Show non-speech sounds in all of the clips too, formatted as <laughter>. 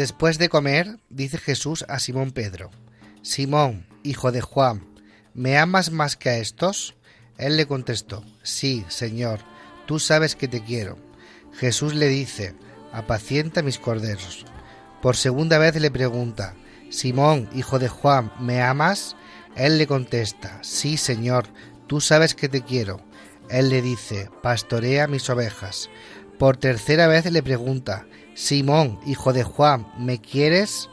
Después de comer, dice Jesús a Simón Pedro, Simón, hijo de Juan, ¿me amas más que a estos? Él le contestó, Sí, Señor, tú sabes que te quiero. Jesús le dice, Apacienta mis corderos. Por segunda vez le pregunta, Simón, hijo de Juan, ¿me amas? Él le contesta, Sí, Señor, tú sabes que te quiero. Él le dice, Pastorea mis ovejas. Por tercera vez le pregunta, Simón, hijo de Juan, ¿me quieres?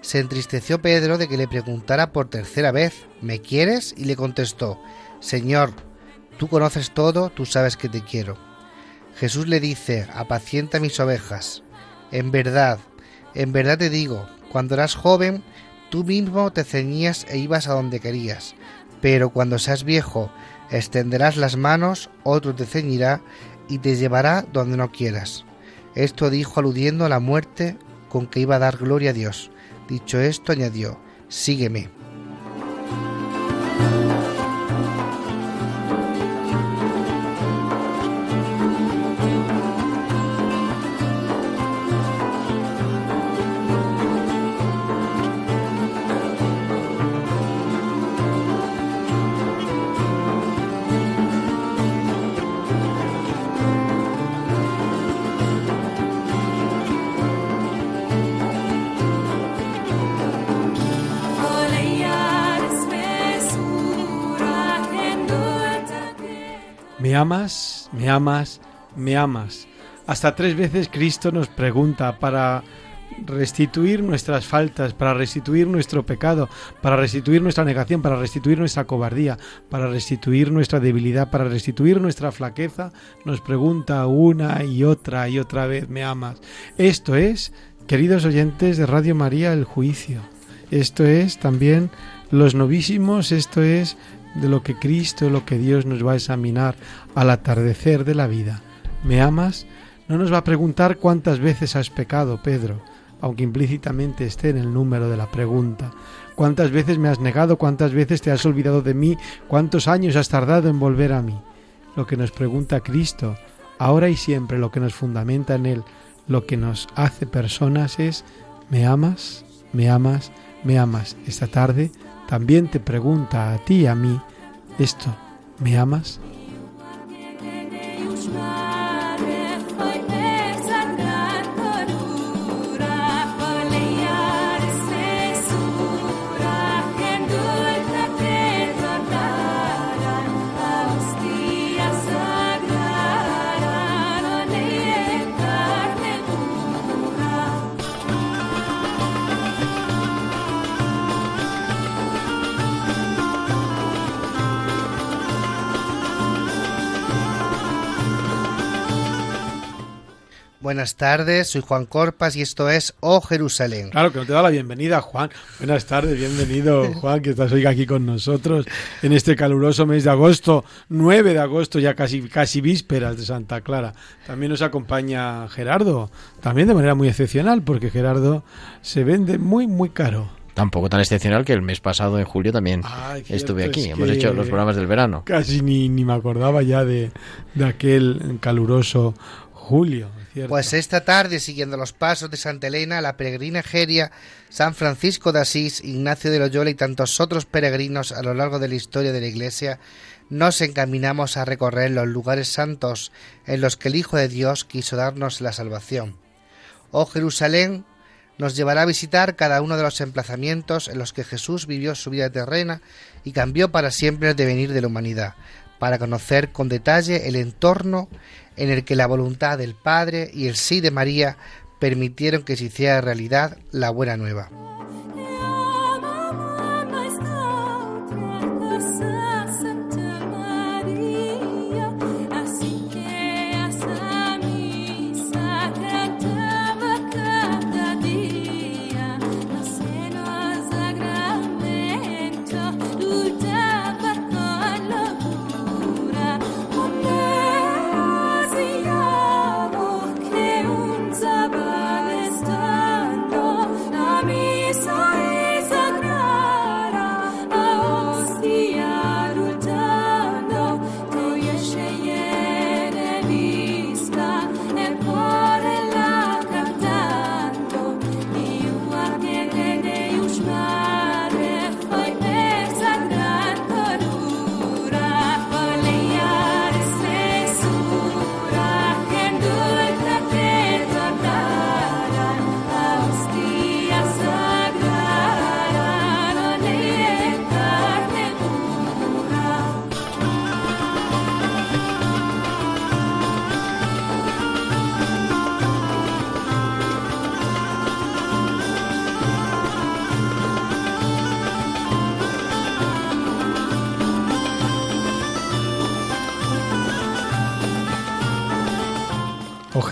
Se entristeció Pedro de que le preguntara por tercera vez, ¿me quieres? Y le contestó, Señor, tú conoces todo, tú sabes que te quiero. Jesús le dice, apacienta mis ovejas. En verdad, en verdad te digo, cuando eras joven, tú mismo te ceñías e ibas a donde querías, pero cuando seas viejo, extenderás las manos, otro te ceñirá y te llevará donde no quieras. Esto dijo aludiendo a la muerte con que iba a dar gloria a Dios. Dicho esto, añadió, Sígueme. Me amas, me amas. Hasta tres veces Cristo nos pregunta para restituir nuestras faltas, para restituir nuestro pecado, para restituir nuestra negación, para restituir nuestra cobardía, para restituir nuestra debilidad, para restituir nuestra flaqueza, nos pregunta una y otra y otra vez, ¿me amas? Esto es, queridos oyentes de Radio María, el juicio. Esto es también los novísimos, esto es de lo que Cristo, lo que Dios nos va a examinar al atardecer de la vida. ¿Me amas? No nos va a preguntar cuántas veces has pecado, Pedro, aunque implícitamente esté en el número de la pregunta. ¿Cuántas veces me has negado? ¿Cuántas veces te has olvidado de mí? ¿Cuántos años has tardado en volver a mí? Lo que nos pregunta Cristo, ahora y siempre lo que nos fundamenta en Él, lo que nos hace personas es, ¿me amas? ¿Me amas? ¿Me amas? Esta tarde también te pregunta a ti y a mí esto, ¿me amas? smile. Buenas tardes, soy Juan Corpas y esto es Oh Jerusalén. Claro, que no te da la bienvenida, Juan. Buenas tardes, bienvenido, <laughs> Juan, que estás hoy aquí con nosotros en este caluroso mes de agosto, 9 de agosto, ya casi, casi vísperas de Santa Clara. También nos acompaña Gerardo, también de manera muy excepcional, porque Gerardo se vende muy, muy caro. Tampoco tan excepcional que el mes pasado, en julio, también Ay, estuve aquí. es Hemos hecho los programas del verano. Casi ni, ni me acordaba ya de, de aquel caluroso julio. Pues esta tarde, siguiendo los pasos de Santa Elena, la peregrina Egeria, San Francisco de Asís, Ignacio de Loyola y tantos otros peregrinos a lo largo de la historia de la Iglesia, nos encaminamos a recorrer los lugares santos en los que el Hijo de Dios quiso darnos la salvación. Oh Jerusalén, nos llevará a visitar cada uno de los emplazamientos en los que Jesús vivió su vida terrena y cambió para siempre el devenir de la humanidad, para conocer con detalle el entorno en el que la voluntad del Padre y el sí de María permitieron que se hiciera realidad la buena nueva.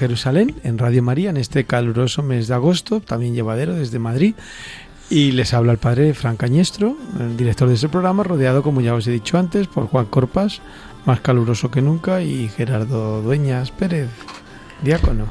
Jerusalén en Radio María en este caluroso mes de agosto, también llevadero desde Madrid. Y les habla el padre Fran Cañestro, el director de ese programa, rodeado, como ya os he dicho antes, por Juan Corpas, más caluroso que nunca, y Gerardo Dueñas Pérez, diácono.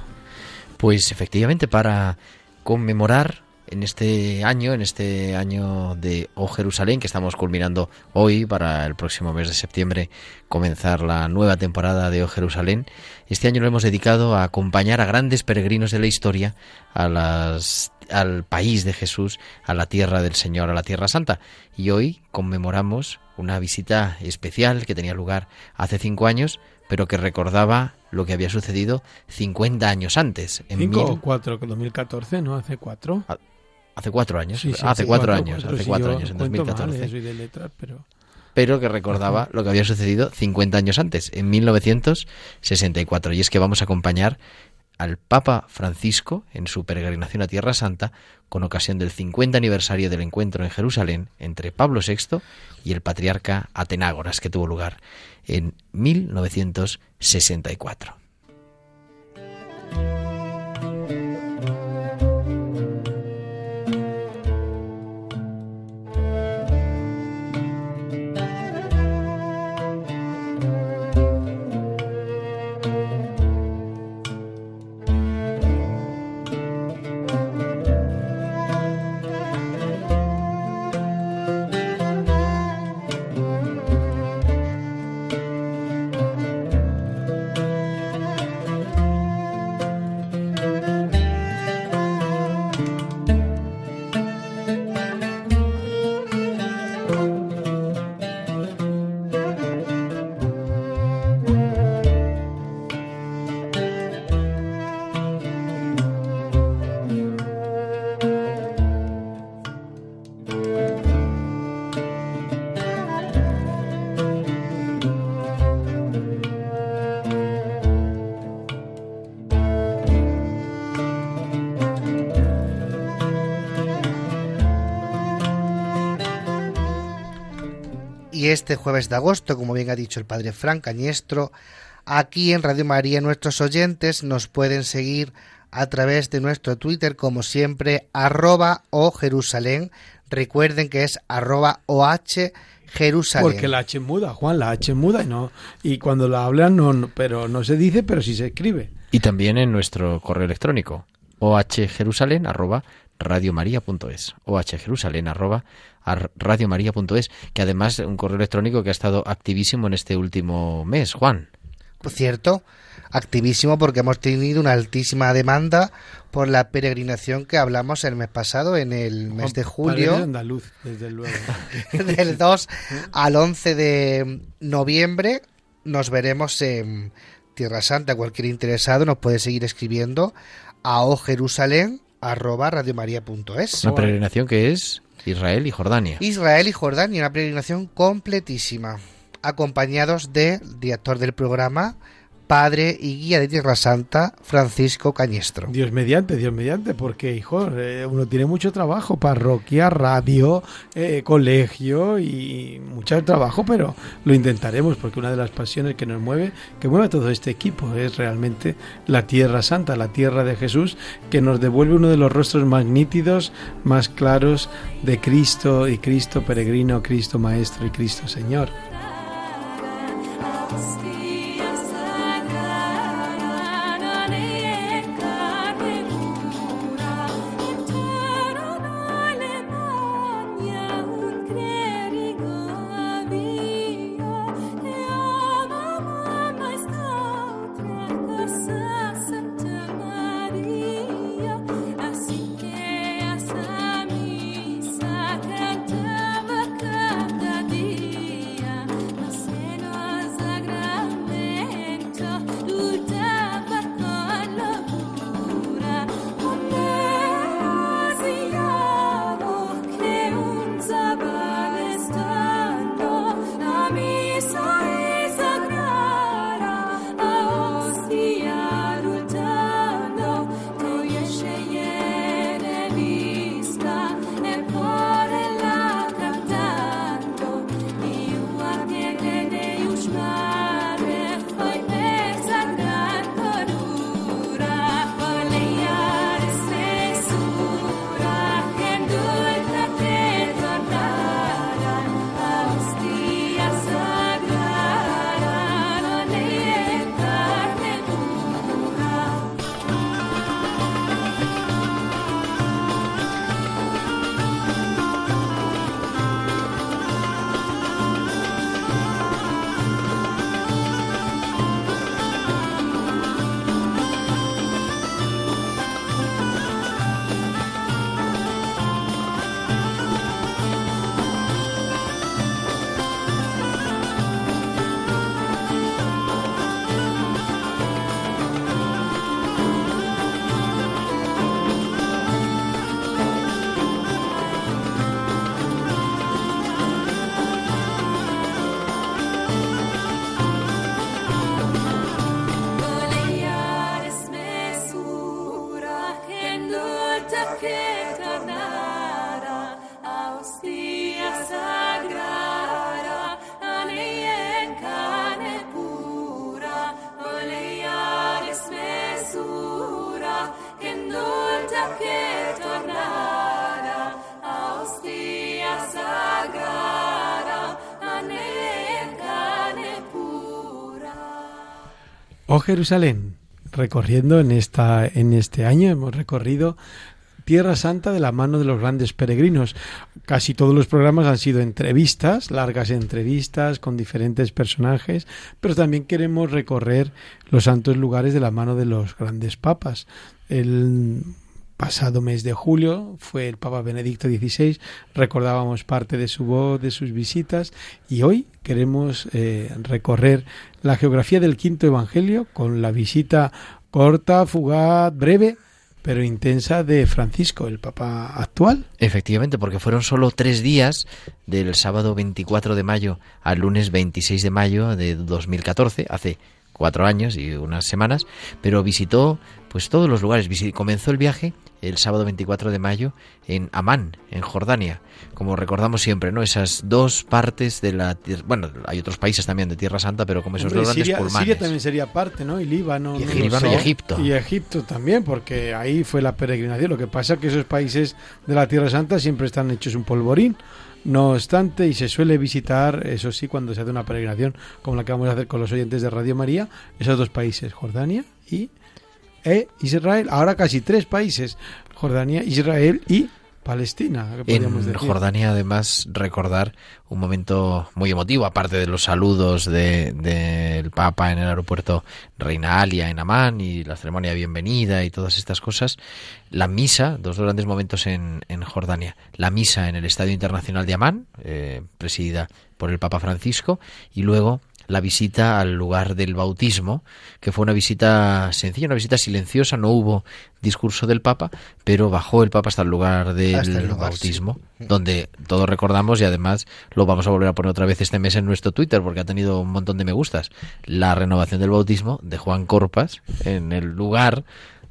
Pues efectivamente, para conmemorar en este año, en este año de O Jerusalén, que estamos culminando hoy para el próximo mes de septiembre comenzar la nueva temporada de O Jerusalén, este año lo hemos dedicado a acompañar a grandes peregrinos de la historia a las, al país de Jesús, a la tierra del Señor, a la tierra santa. Y hoy conmemoramos una visita especial que tenía lugar hace cinco años, pero que recordaba lo que había sucedido 50 años antes. En ¿Cinco o cuatro? 2014, ¿no? Hace cuatro. Ah, Hace cuatro años. hace cuatro, años. hace cuatro años, en 2014. Eh, pero... pero que recordaba lo que había sucedido 50 años antes, en 1964. Y es que vamos a acompañar al Papa Francisco en su peregrinación a Tierra Santa con ocasión del 50 aniversario del encuentro en Jerusalén entre Pablo VI y el patriarca Atenágoras que tuvo lugar en 1964. Este jueves de agosto, como bien ha dicho el padre Fran Cañestro, aquí en Radio María nuestros oyentes nos pueden seguir a través de nuestro Twitter, como siempre, arroba o Jerusalén. Recuerden que es arroba OH Jerusalén. Porque la H muda, Juan, la H muda y no y cuando la hablan no, pero no se dice, pero sí se escribe. Y también en nuestro correo electrónico ohjerusalén arroba radiomaria.es ohjerusalén arroba radiomaria.es, que además es un correo electrónico que ha estado activísimo en este último mes, Juan. Por cierto, activísimo porque hemos tenido una altísima demanda por la peregrinación que hablamos el mes pasado, en el mes de julio. andaluz, desde luego. <laughs> del 2 al 11 de noviembre nos veremos en Tierra Santa. Cualquier interesado nos puede seguir escribiendo a ojerusalén arroba radiomaria.es. Una peregrinación que es Israel y Jordania. Israel y Jordania, una peregrinación completísima, acompañados del director del programa, padre y guía de Tierra Santa, Francisco Cañestro. Dios mediante, Dios mediante, porque, hijo, eh, uno tiene mucho trabajo, parroquia, radio, eh, colegio y mucho trabajo, pero lo intentaremos, porque una de las pasiones que nos mueve, que mueve a todo este equipo, es realmente la Tierra Santa, la Tierra de Jesús, que nos devuelve uno de los rostros más nítidos, más claros de Cristo y Cristo peregrino, Cristo Maestro y Cristo Señor. Oh Jerusalén, recorriendo en esta en este año hemos recorrido Tierra Santa de la mano de los grandes peregrinos. Casi todos los programas han sido entrevistas, largas entrevistas con diferentes personajes, pero también queremos recorrer los santos lugares de la mano de los grandes papas. El pasado mes de julio fue el Papa Benedicto XVI, recordábamos parte de su voz, de sus visitas, y hoy queremos eh, recorrer la geografía del quinto Evangelio con la visita corta, fugaz, breve pero intensa de Francisco, el Papa actual. Efectivamente, porque fueron solo tres días, del sábado 24 de mayo al lunes 26 de mayo de 2014, hace cuatro años y unas semanas, pero visitó pues todos los lugares. Comenzó el viaje el sábado 24 de mayo en Amán, en Jordania. Como recordamos siempre, ¿no? Esas dos partes de la bueno, hay otros países también de Tierra Santa, pero como esos dos grandes Siria, pulmanes. Siria también sería parte, ¿no? Y Líbano, y, Líbano y Egipto. Y Egipto también, porque ahí fue la peregrinación. Lo que pasa es que esos países de la Tierra Santa siempre están hechos un polvorín. No obstante, y se suele visitar, eso sí, cuando se hace una peregrinación, como la que vamos a hacer con los oyentes de Radio María, esos dos países, Jordania y e Israel. Ahora casi tres países, Jordania, Israel y Palestina. En Jordania, además, recordar un momento muy emotivo, aparte de los saludos del de, Papa en el aeropuerto Reina Alia en Amán y la ceremonia de bienvenida y todas estas cosas, la misa, dos grandes momentos en, en Jordania, la misa en el Estadio Internacional de Amán, eh, presidida por el Papa Francisco, y luego la visita al lugar del bautismo, que fue una visita sencilla, una visita silenciosa, no hubo discurso del Papa, pero bajó el Papa hasta el lugar del bautismo, donde todos recordamos y además lo vamos a volver a poner otra vez este mes en nuestro Twitter porque ha tenido un montón de me gustas, la renovación del bautismo de Juan Corpas en el lugar,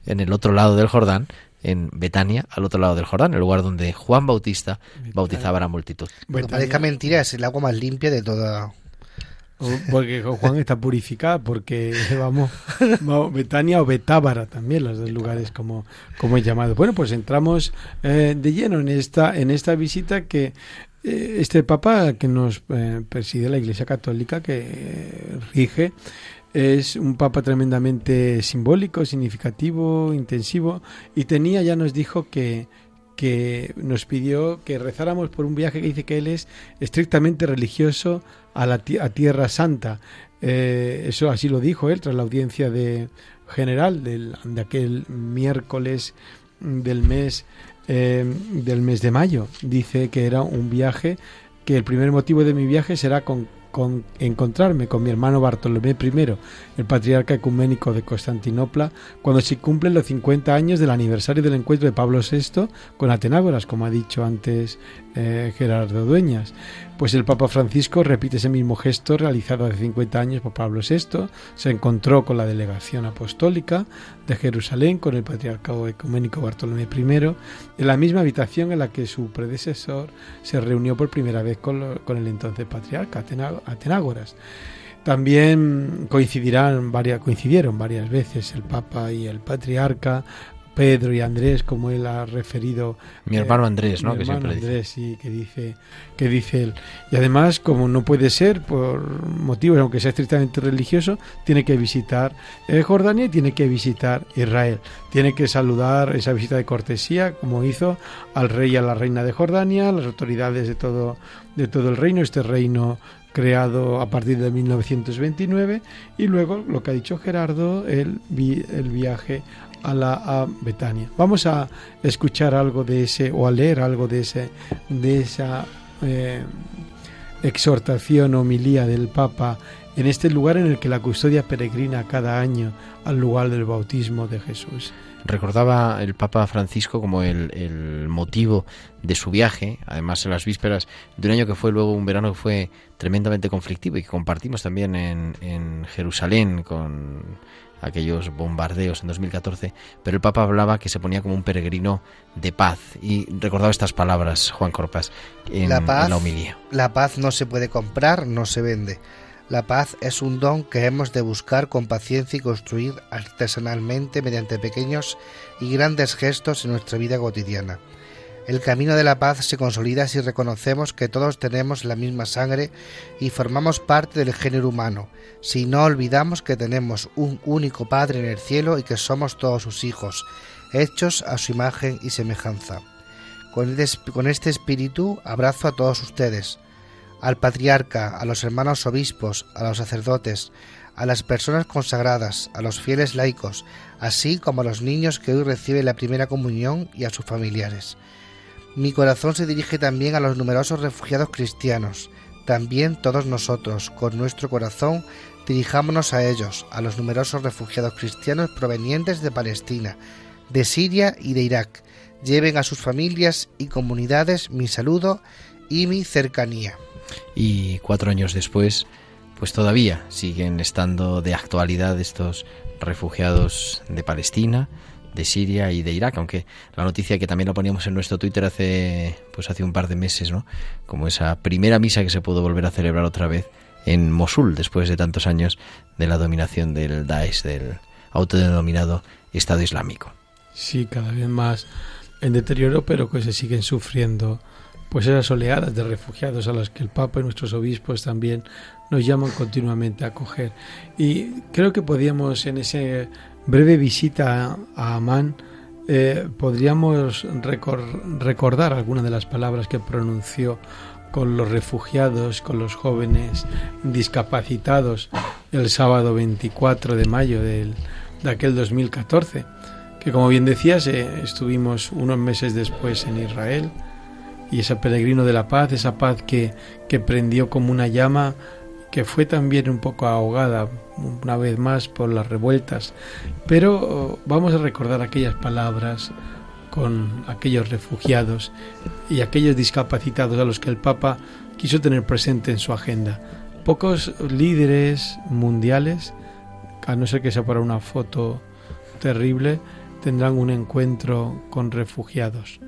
en el otro lado del Jordán, en Betania, al otro lado del Jordán, el lugar donde Juan Bautista bautizaba a la multitud. Bueno, parezca mentira, es el agua más limpia de toda porque Juan está purificada, porque <laughs> vamos, Betania o Betábara también, los dos lugares como, como es llamado. Bueno, pues entramos eh, de lleno en esta, en esta visita que eh, este Papa que nos eh, preside la Iglesia Católica, que rige, es un Papa tremendamente simbólico, significativo, intensivo, y tenía, ya nos dijo que que nos pidió que rezáramos por un viaje que dice que él es estrictamente religioso a la a Tierra Santa. Eh, eso así lo dijo él tras la audiencia de general de aquel miércoles del mes eh, del mes de mayo. Dice que era un viaje que el primer motivo de mi viaje será con con encontrarme con mi hermano Bartolomé I, el patriarca ecuménico de Constantinopla, cuando se cumplen los 50 años del aniversario del encuentro de Pablo VI con Atenágoras, como ha dicho antes eh, Gerardo Dueñas. Pues el Papa Francisco repite ese mismo gesto realizado hace 50 años por Pablo VI, se encontró con la delegación apostólica de Jerusalén, con el patriarcado ecuménico Bartolomé I, en la misma habitación en la que su predecesor se reunió por primera vez con, el entonces patriarca Atenágoras. También coincidirán varias, coincidieron varias veces el Papa y el Patriarca Pedro y Andrés, como él ha referido. Mi hermano eh, Andrés, ¿no? Mi hermano Andrés, sí, que dice, que dice él. Y además, como no puede ser, por motivos, aunque sea estrictamente religioso, tiene que visitar eh, Jordania y tiene que visitar Israel. Tiene que saludar esa visita de cortesía, como hizo al rey y a la reina de Jordania, las autoridades de todo, de todo el reino, este reino creado a partir de 1929 y luego lo que ha dicho Gerardo el, el viaje a la Betania. Vamos a escuchar algo de ese o a leer algo de ese de esa eh, exhortación homilía del Papa en este lugar en el que la custodia peregrina cada año al lugar del bautismo de Jesús. Recordaba el Papa Francisco como el, motivo de su viaje, además en las vísperas de un año que fue luego un verano que fue tremendamente conflictivo y que compartimos también en, en Jerusalén con aquellos bombardeos en 2014, pero el Papa hablaba que se ponía como un peregrino de paz y recordaba estas palabras, Juan Corpas, en la, paz, homilía. La paz no se puede comprar, no se vende. La paz es un don que hemos de buscar con paciencia y construir artesanalmente mediante pequeños y grandes gestos en nuestra vida cotidiana. El camino de la paz se consolida si reconocemos que todos tenemos la misma sangre y formamos parte del género humano, si no olvidamos que tenemos un único Padre en el cielo y que somos todos sus hijos, hechos a su imagen y semejanza. Con este espíritu abrazo a todos ustedes, al patriarca, a los hermanos obispos, a los sacerdotes, a las personas consagradas, a los fieles laicos, así como a los niños que hoy reciben la primera comunión y a sus familiares. Mi corazón se dirige también a los numerosos refugiados cristianos. También todos nosotros, con nuestro corazón, dirijámonos a ellos, a los numerosos refugiados cristianos provenientes de Palestina, de Siria y de Irak. Lleven a sus familias y comunidades mi saludo y mi cercanía. Y cuatro años después, pues todavía siguen estando de actualidad estos refugiados de Palestina, de Siria y de Irak, aunque la noticia que también lo poníamos en nuestro Twitter hace pues hace un par de meses, ¿no? Como esa primera misa que se pudo volver a celebrar otra vez en Mosul después de tantos años de la dominación del Daesh, del autodenominado Estado Islámico. Sí, cada vez más en deterioro, pero que se siguen sufriendo pues esas oleadas de refugiados a las que el Papa y nuestros obispos también nos llaman continuamente a acoger. Y creo que podíamos en esa breve visita a Amán, eh, podríamos recordar algunas de las palabras que pronunció con los refugiados, con los jóvenes discapacitados el sábado 24 de mayo del, de aquel 2014, que como bien decías, eh, estuvimos unos meses después en Israel y ese peregrino de la paz, esa paz que, que prendió como una llama que fue también un poco ahogada una vez más por las revueltas, pero oh, vamos a recordar aquellas palabras con aquellos refugiados y aquellos discapacitados a los que el Papa quiso tener presente en su agenda. Pocos líderes mundiales, a no ser que sea para una foto terrible, tendrán un encuentro con refugiados.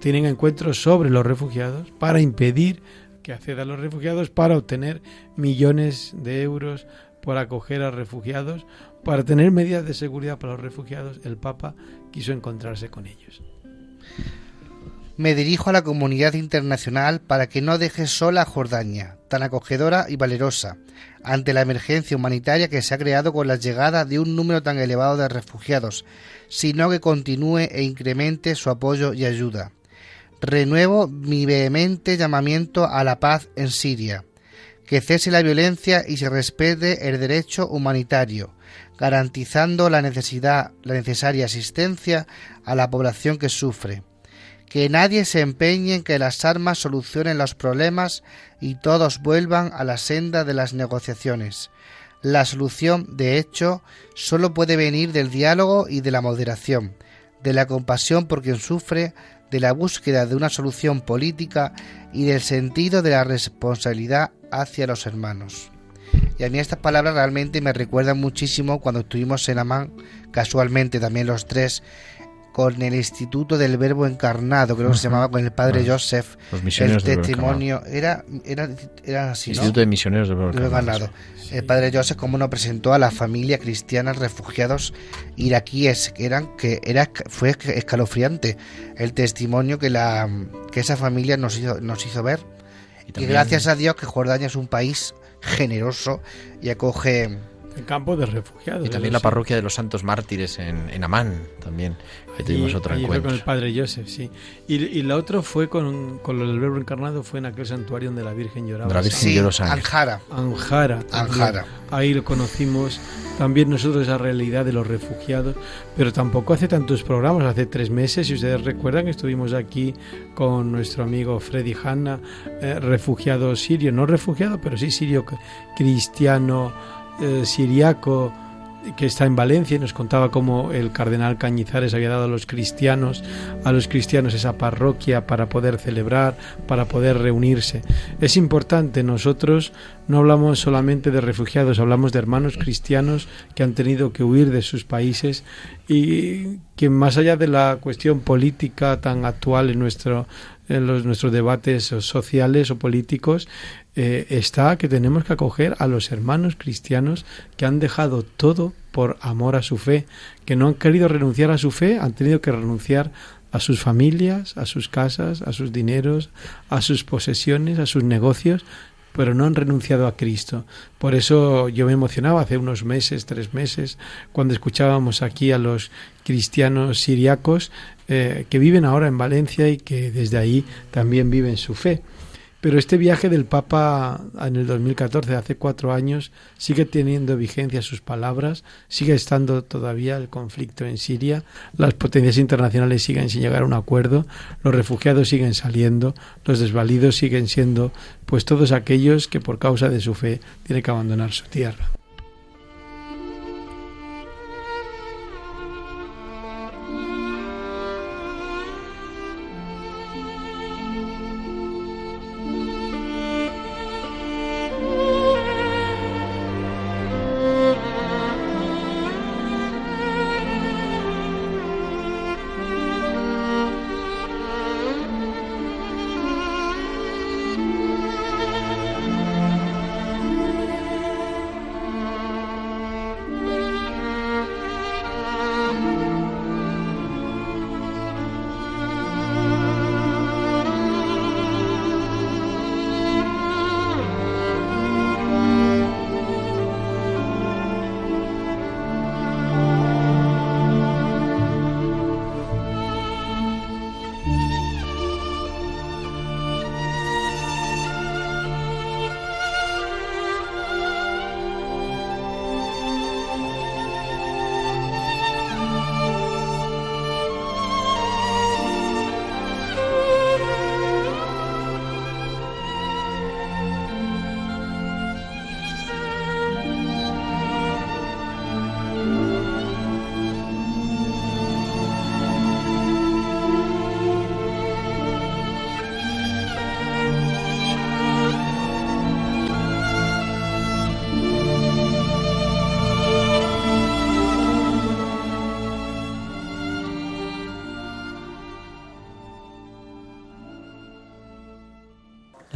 Tienen encuentros sobre los refugiados para impedir que acceda a los refugiados para obtener millones de euros por acoger a refugiados, para tener medidas de seguridad para los refugiados, el Papa quiso encontrarse con ellos. Me dirijo a la comunidad internacional para que no deje sola a Jordania, tan acogedora y valerosa, ante la emergencia humanitaria que se ha creado con la llegada de un número tan elevado de refugiados, sino que continúe e incremente su apoyo y ayuda renuevo mi vehemente llamamiento a la paz en Siria, que cese la violencia y se respete el derecho humanitario, garantizando la necesidad, la necesaria asistencia a la población que sufre. Que nadie se empeñe en que las armas solucionen los problemas y todos vuelvan a la senda de las negociaciones. La solución, de hecho, solo puede venir del diálogo y de la moderación, de la compasión por quien sufre, de la búsqueda de una solución política y del sentido de la responsabilidad hacia los hermanos. Y a mí estas palabras realmente me recuerdan muchísimo cuando estuvimos en Amán, casualmente también los tres, con el Instituto del Verbo Encarnado, creo que se llamaba con el Padre Joseph. el testimonio era, era, era así, Instituto de Misioneros del Verbo Encarnado. El Padre Joseph como nos presentó a la familia cristiana refugiados iraquíes, que eran que era fue escalofriante el testimonio que la que esa familia nos hizo, nos hizo ver. y gracias a Dios que Jordania es un país generoso y acoge el campo de refugiados. Y también la parroquia de los Santos Mártires en, en Amán, también. Ahí tuvimos otro encuentro. Fue con el padre Joseph, sí. Y, y la otra fue con, con el verbo encarnado, fue en aquel santuario donde la Virgen lloraba. la Virgen lloró Anjara. Anjara. Anjara. Ahí lo conocimos también nosotros esa realidad de los refugiados, pero tampoco hace tantos programas, hace tres meses, si ustedes recuerdan, estuvimos aquí con nuestro amigo Freddy Hanna, eh, refugiado sirio, no refugiado, pero sí sirio cristiano eh, siriaco que está en Valencia y nos contaba cómo el cardenal Cañizares había dado a los cristianos, a los cristianos esa parroquia para poder celebrar, para poder reunirse. Es importante, nosotros No hablamos solamente de refugiados, hablamos de hermanos cristianos que han tenido que huir de sus países y que más allá de la cuestión política tan actual en nuestro en los, nuestros debates sociales o políticos eh, está que tenemos que acoger a los hermanos cristianos que han dejado todo por amor a su fe, que no han querido renunciar a su fe, han tenido que renunciar a sus familias, a sus casas, a sus dineros, a sus posesiones, a sus negocios, pero no han renunciado a Cristo. Por eso yo me emocionaba hace unos meses, tres meses, cuando escuchábamos aquí a los cristianos siriacos eh, que viven ahora en Valencia y que desde ahí también viven su fe. Pero este viaje del Papa en el 2014, hace cuatro años, sigue teniendo vigencia sus palabras, sigue estando todavía el conflicto en Siria, las potencias internacionales siguen sin llegar a un acuerdo, los refugiados siguen saliendo, los desvalidos siguen siendo pues todos aquellos que por causa de su fe tienen que abandonar su tierra.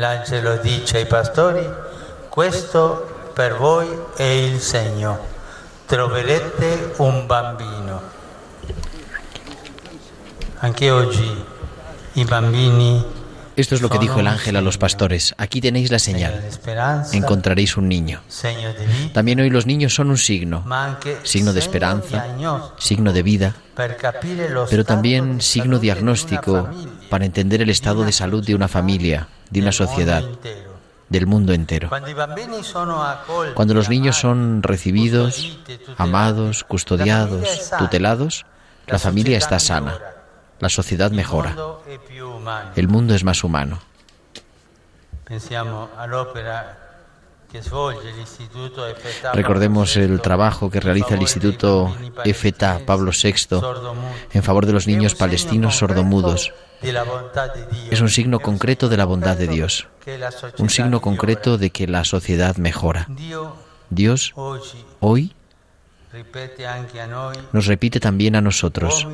L'angelo dice ai pastori, questo per voi è il segno, troverete un bambino. Anche oggi i bambini Esto es lo que dijo el ángel a los pastores. Aquí tenéis la señal. Encontraréis un niño. También hoy los niños son un signo. Signo de esperanza, signo de vida, pero también signo diagnóstico para entender el estado de salud de una familia, de una sociedad, del mundo entero. Cuando los niños son recibidos, amados, custodiados, tutelados, la familia está sana, la sociedad mejora, el mundo es más humano. Recordemos el trabajo que realiza el Instituto EFETA Pablo VI en favor de los niños palestinos sordomudos. Es un signo concreto de la bondad de Dios, un signo concreto de que la sociedad mejora. Dios hoy nos repite también a nosotros,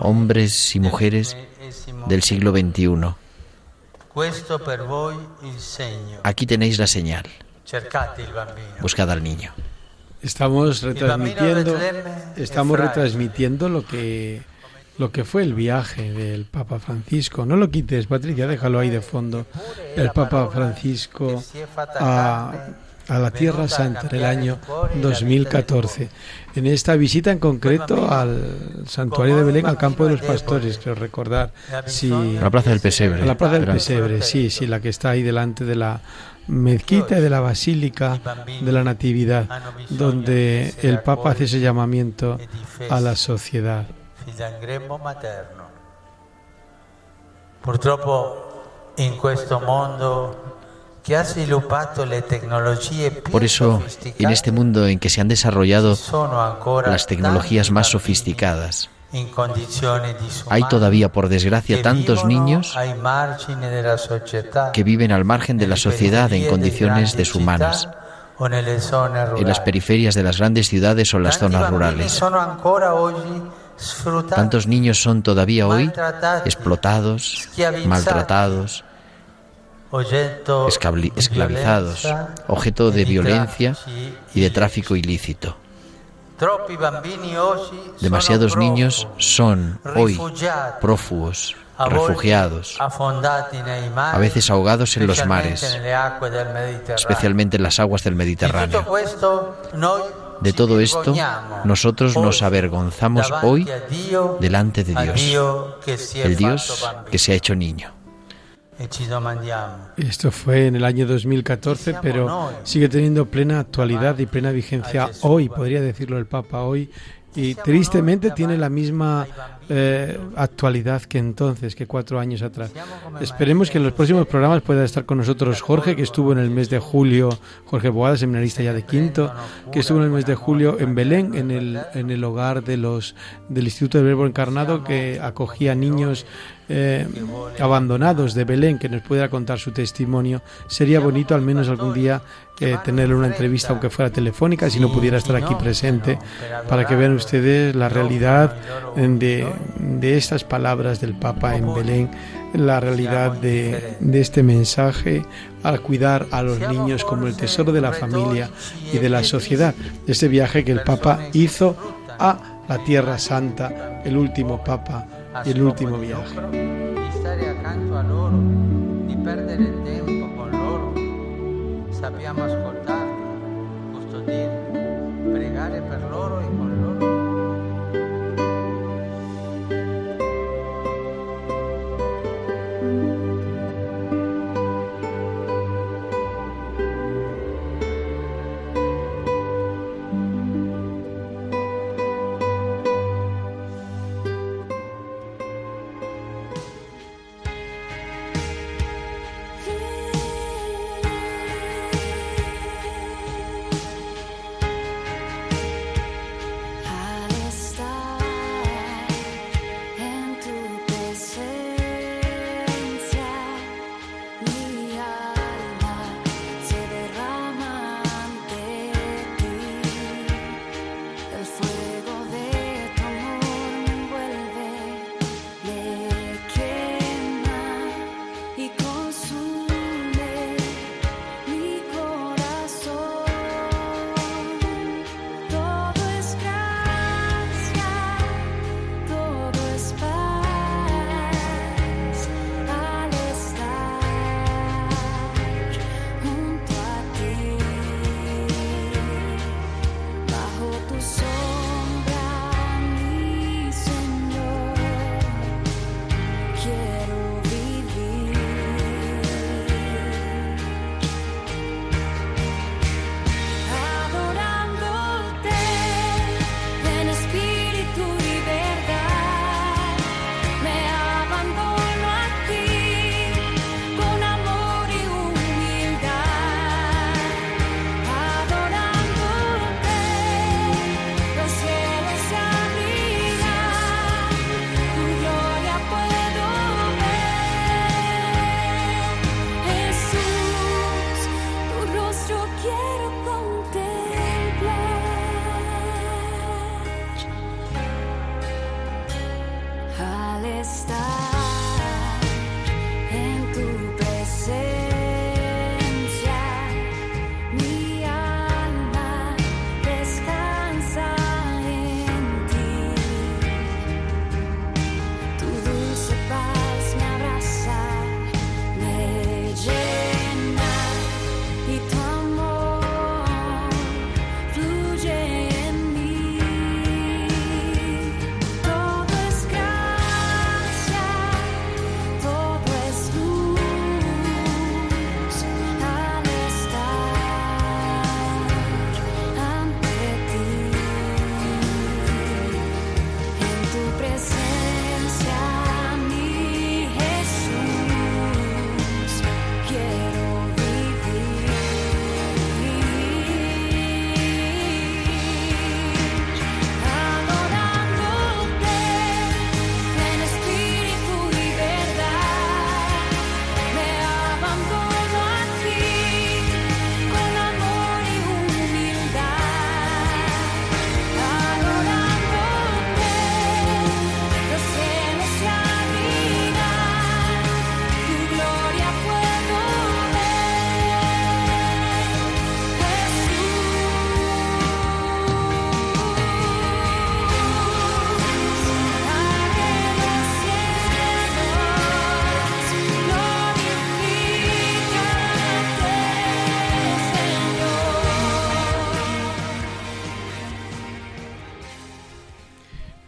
hombres y mujeres del siglo XXI. Aquí tenéis la señal. Buscad al niño. Estamos retransmitiendo, estamos retransmitiendo lo que lo que fue el viaje del Papa Francisco. No lo quites, Patricia, déjalo ahí de fondo. El Papa Francisco a, a la Tierra Santa en el año 2014. En esta visita en concreto al santuario de Belén, al campo de los pastores, quiero recordar. Sí, a la Plaza del Pesebre. A la Plaza del Pesebre, sí, sí, la que está ahí delante de la mezquita y de la basílica de la Natividad, donde el Papa hace ese llamamiento a la sociedad. Purtroppo in questo mondo por eso, en este mundo en que se han desarrollado las tecnologías más sofisticadas, Hay todavía, por desgracia, tantos niños que viven al margen de la sociedad en condiciones deshumanas, en las periferias de las grandes ciudades o las zonas rurales. Tantos niños son todavía hoy explotados, maltratados, esclavizados, objeto de violencia y de tráfico ilícito. Demasiados niños son hoy prófugos, refugiados, a veces ahogados en los mares, especialmente en las aguas del Mediterráneo. De todo esto, nosotros nos avergonzamos hoy delante de Dios, el Dios que se ha hecho niño. Esto fue en el año 2014, pero sigue teniendo plena actualidad y plena vigencia hoy, podría decirlo el Papa hoy, y tristemente tiene la misma eh, actualidad que entonces, que cuatro años atrás. Esperemos que en los próximos programas pueda estar con nosotros Jorge, que estuvo en el mes de julio, Jorge Boada, seminarista ya de quinto, que estuvo en el mes de julio en Belén, en el, en el hogar de los del Instituto del Verbo Encarnado, que acogía niños eh, abandonados de Belén, que nos pudiera contar su testimonio. Sería bonito al menos algún día eh, tenerle una entrevista, aunque fuera telefónica, si no pudiera estar aquí presente, para que vean ustedes la realidad de, de estas palabras del Papa en Belén, la realidad de, de este mensaje al cuidar a los niños como el tesoro de la familia y de la sociedad. Este viaje que el Papa hizo a la Tierra Santa, el último Papa y el último viaje. accanto stop.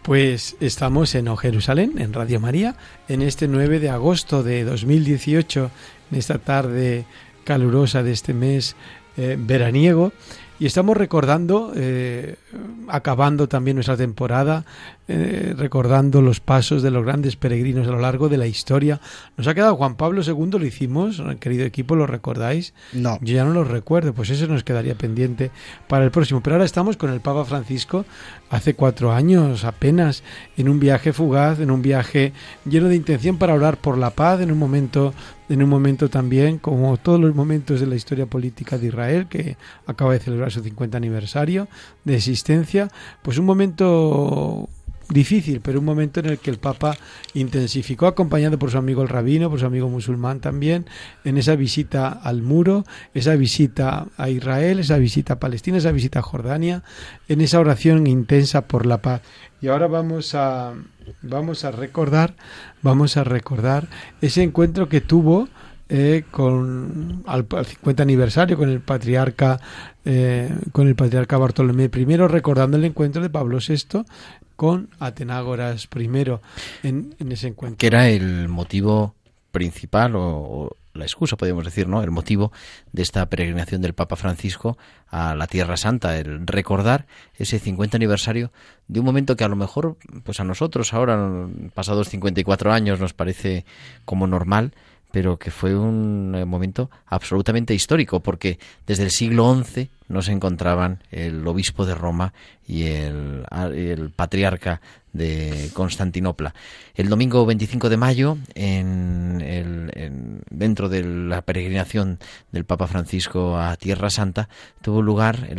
Pues estamos en O Jerusalén, en Radio María, en este 9 de agosto de 2018, en esta tarde calurosa de este mes eh, veraniego, y estamos recordando, eh, acabando también nuestra temporada, eh, recordando los pasos de los grandes peregrinos a lo largo de la historia. Nos ha quedado Juan Pablo II, lo hicimos, querido equipo, ¿lo recordáis? No. Yo ya no lo recuerdo, pues eso nos quedaría pendiente para el próximo. Pero ahora estamos con el Papa Francisco, hace cuatro años apenas, en un viaje fugaz, en un viaje lleno de intención para orar por la paz, en un momento en un momento también, como todos los momentos de la historia política de Israel, que acaba de celebrar su 50 aniversario de existencia, pues un momento difícil, pero un momento en el que el Papa intensificó, acompañado por su amigo el rabino, por su amigo musulmán también, en esa visita al muro, esa visita a Israel, esa visita a Palestina, esa visita a Jordania, en esa oración intensa por la paz. Y ahora vamos a vamos a recordar, vamos a recordar ese encuentro que tuvo eh, con al, 50 aniversario con el patriarca eh, con el patriarca Bartolomé I recordando el encuentro de Pablo VI con Atenágoras I en, ese encuentro que era el motivo principal o, la excusa, podríamos decir, ¿no? El motivo de esta peregrinación del Papa Francisco a la Tierra Santa, el recordar ese 50 aniversario de un momento que a lo mejor, pues a nosotros ahora, pasados 54 años, nos parece como normal, pero que fue un eh, momento absolutamente histórico, porque desde el siglo XI no se encontraban el obispo de Roma y el, el patriarca de Constantinopla. El domingo 25 de mayo, en el, dentro de la peregrinación del Papa Francisco a Tierra Santa, tuvo lugar en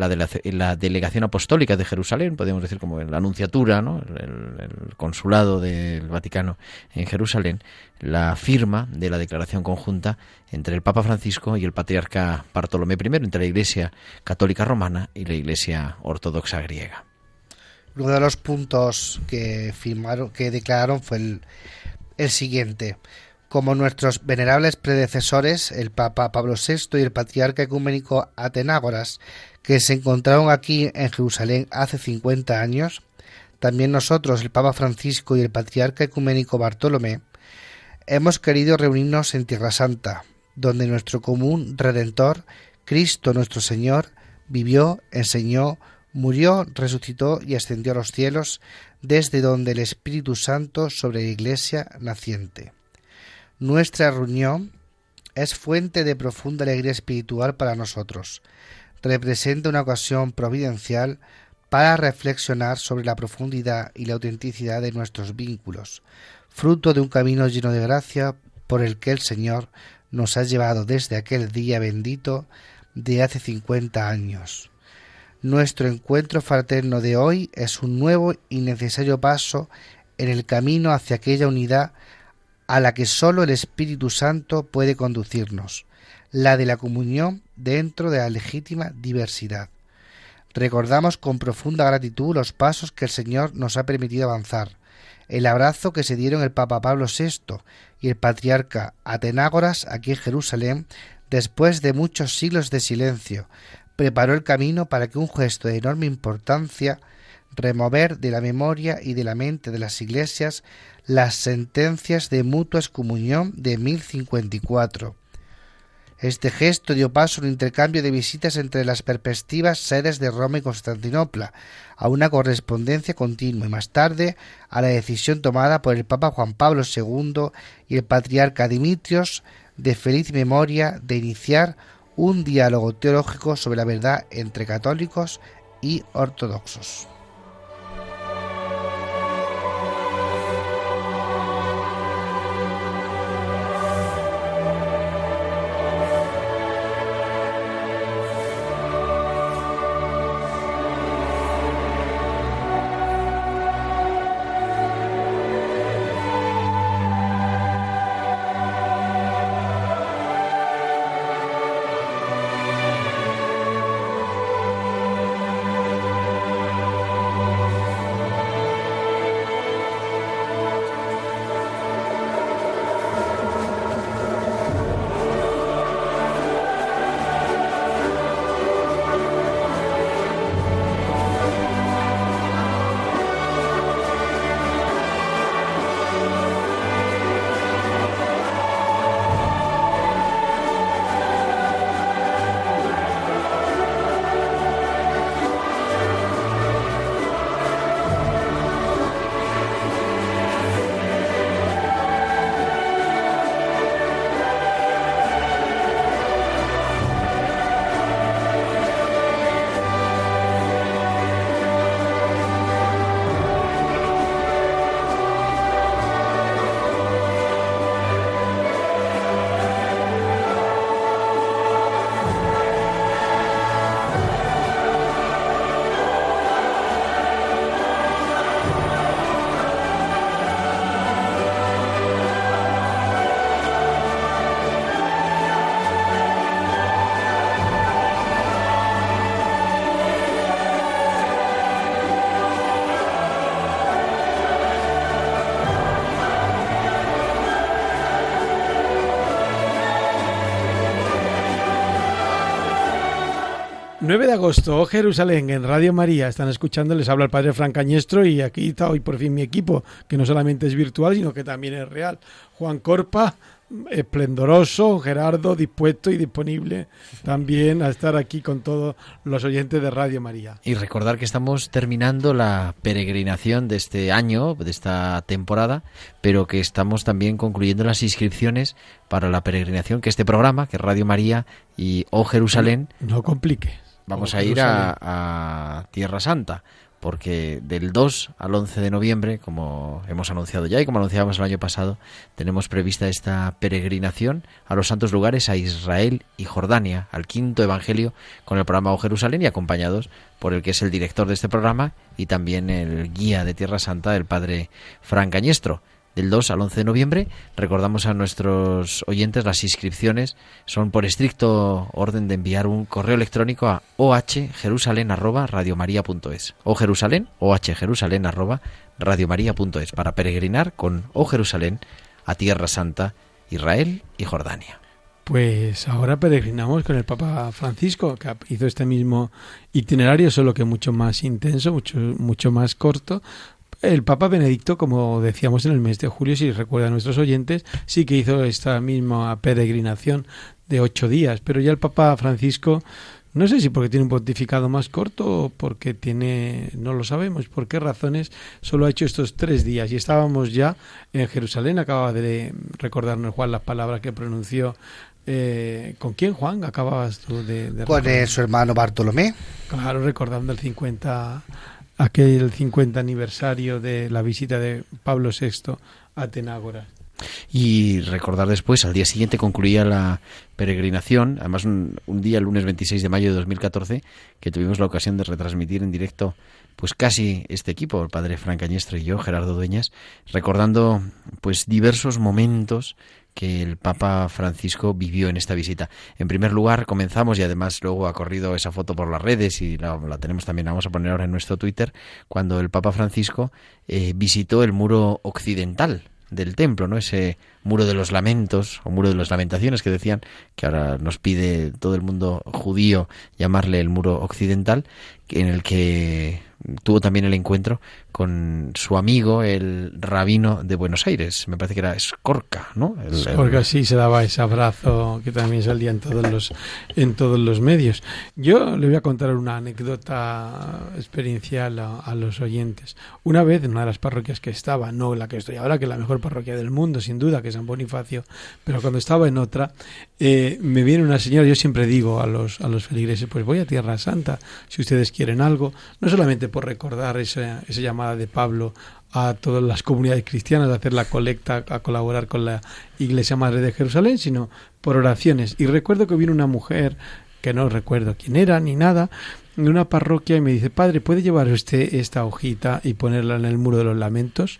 la, delegación apostólica de Jerusalén, podemos decir como en la anunciatura, ¿no? el, consulado del Vaticano en Jerusalén, la firma de la declaración conjunta entre el Papa Francisco y el patriarca Bartolomé I, entre la Iglesia Católica Romana y la Iglesia Ortodoxa griega. Uno de los puntos que firmaron, que declararon fue el, el siguiente. Como nuestros venerables predecesores, el Papa Pablo VI y el Patriarca Ecuménico Atenágoras, que se encontraron aquí en Jerusalén hace 50 años, también nosotros, el Papa Francisco y el Patriarca Ecuménico Bartolomé, hemos querido reunirnos en Tierra Santa, donde nuestro común Redentor, Cristo nuestro Señor, vivió, enseñó, murió, resucitó y ascendió a los cielos, desde donde el Espíritu Santo sobre la Iglesia naciente. Nuestra reunión es fuente de profunda alegría espiritual para nosotros. Representa una ocasión providencial para reflexionar sobre la profundidad y la autenticidad de nuestros vínculos, fruto de un camino lleno de gracia por el que el Señor nos ha llevado desde aquel día bendito de hace cincuenta años. Nuestro encuentro fraterno de hoy es un nuevo y necesario paso en el camino hacia aquella unidad a la que sólo el Espíritu Santo puede conducirnos, la de la comunión dentro de la legítima diversidad. Recordamos con profunda gratitud los pasos que el Señor nos ha permitido avanzar, el abrazo que se dieron el Papa Pablo VI y el patriarca Atenágoras aquí en Jerusalén después de muchos siglos de silencio, preparó el camino para que un gesto de enorme importancia remover de la memoria y de la mente de las iglesias las sentencias de mutua excomunión de 1054. Este gesto dio paso a un intercambio de visitas entre las perspectivas sedes de Roma y Constantinopla, a una correspondencia continua y más tarde a la decisión tomada por el Papa Juan Pablo II y el patriarca Dimitrios de feliz memoria de iniciar un diálogo teológico sobre la verdad entre católicos y ortodoxos. 9 de agosto, oh Jerusalén, en Radio María. Están escuchando, les habla el padre Fran Cañestro y aquí está hoy por fin mi equipo, que no solamente es virtual, sino que también es real. Juan Corpa, esplendoroso, Gerardo, dispuesto y disponible también a estar aquí con todos los oyentes de Radio María. Y recordar que estamos terminando la peregrinación de este año, de esta temporada, pero que estamos también concluyendo las inscripciones para la peregrinación que este programa, que Radio María y O Jerusalén. No complique. Vamos a ir a, a Tierra Santa porque del 2 al 11 de noviembre, como hemos anunciado ya y como anunciábamos el año pasado, tenemos prevista esta peregrinación a los santos lugares, a Israel y Jordania, al quinto evangelio con el programa O Jerusalén y acompañados por el que es el director de este programa y también el guía de Tierra Santa, el padre Fran Cañestro del 2 al 11 de noviembre. Recordamos a nuestros oyentes las inscripciones son por estricto orden de enviar un correo electrónico a ohjerusalén@radiomaria.es. O Jerusalén, ohjerusalén arroba radiomaria.es para peregrinar con O Jerusalén a Tierra Santa, Israel y Jordania. Pues ahora peregrinamos con el Papa Francisco, que hizo este mismo itinerario, solo que mucho más intenso, mucho, mucho más corto, el Papa Benedicto, como decíamos en el mes de julio, si recuerdan nuestros oyentes, sí que hizo esta misma peregrinación de ocho días, pero ya el Papa Francisco, no sé si porque tiene un pontificado más corto o porque tiene, no lo sabemos, por qué razones, solo ha hecho estos tres días y estábamos ya en Jerusalén, acaba de recordarnos Juan las palabras que pronunció eh, ¿Con quién, Juan? Acababas tú de... de Con eh, su hermano Bartolomé. Claro, recordando el 50 aquel 50 aniversario de la visita de Pablo VI a Tenágora. Y recordar después, al día siguiente concluía la peregrinación, además un, día, el lunes 26 de mayo de 2014, que tuvimos la ocasión de retransmitir en directo pues casi este equipo, el padre Frank Añestre y yo, Gerardo Dueñas, recordando pues diversos momentos que el Papa Francisco vivió en esta visita. En primer lugar, comenzamos y además luego ha corrido esa foto por las redes y la, tenemos también, vamos a poner ahora en nuestro Twitter, cuando el Papa Francisco eh, visitó el muro occidental del templo, ¿no? Ese muro de los lamentos o muro de las lamentaciones que decían que ahora nos pide todo el mundo judío llamarle el muro occidental, en el que tuvo también el encuentro con su amigo, el rabino de Buenos Aires, me parece que era Escorca, ¿no? Escorca sí se daba ese abrazo que también salía en todos los en todos los medios. Yo le voy a contar una anécdota experiencial a, los oyentes. Una vez en una de las parroquias que estaba, no la que estoy ahora, que es la mejor parroquia del mundo, sin duda, que es San Bonifacio, pero cuando estaba en otra, eh, me viene una señora, yo siempre digo a los, a los feligreses, pues voy a Tierra Santa, si ustedes quieren algo, no solamente por recordar esa, esa de Pablo a todas las comunidades cristianas a hacer la colecta, a colaborar con la Iglesia Madre de Jerusalén, sino por oraciones. Y recuerdo que vino una mujer, que no recuerdo quién era ni nada, de una parroquia y me dice, padre, ¿puede llevar usted esta hojita y ponerla en el muro de los lamentos?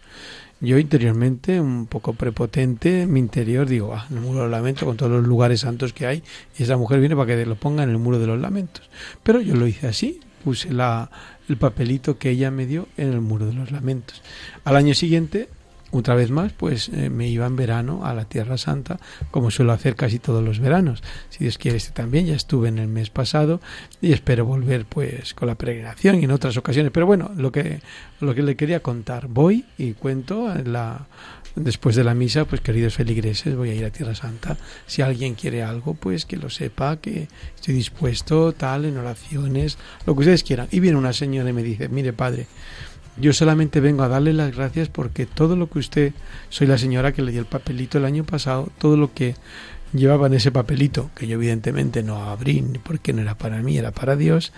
Yo interiormente, un poco prepotente, en mi interior digo, ah, en el muro de los lamentos, con todos los lugares santos que hay, y esa mujer viene para que lo ponga en el muro de los lamentos. Pero yo lo hice así, puse la, el papelito que ella me dio en el muro de los lamentos. Al año siguiente, otra vez más, pues eh, me iba en verano a la Tierra Santa, como suelo hacer casi todos los veranos. Si Dios quiere, este también, ya estuve en el mes pasado y espero volver pues con la peregrinación y en otras ocasiones. Pero bueno, lo que, lo que le quería contar, voy y cuento la, después de la misa, pues queridos feligreses, voy a ir a Tierra Santa. Si alguien quiere algo, pues que lo sepa, que estoy dispuesto, tal, en oraciones, lo que ustedes quieran. Y viene una señora y me dice, mire padre, yo solamente vengo a darle las gracias porque todo lo que usted, soy la señora que le dio el papelito el año pasado, todo lo que llevaba en ese papelito, que yo evidentemente no abrí porque no era para mí, era para Dios,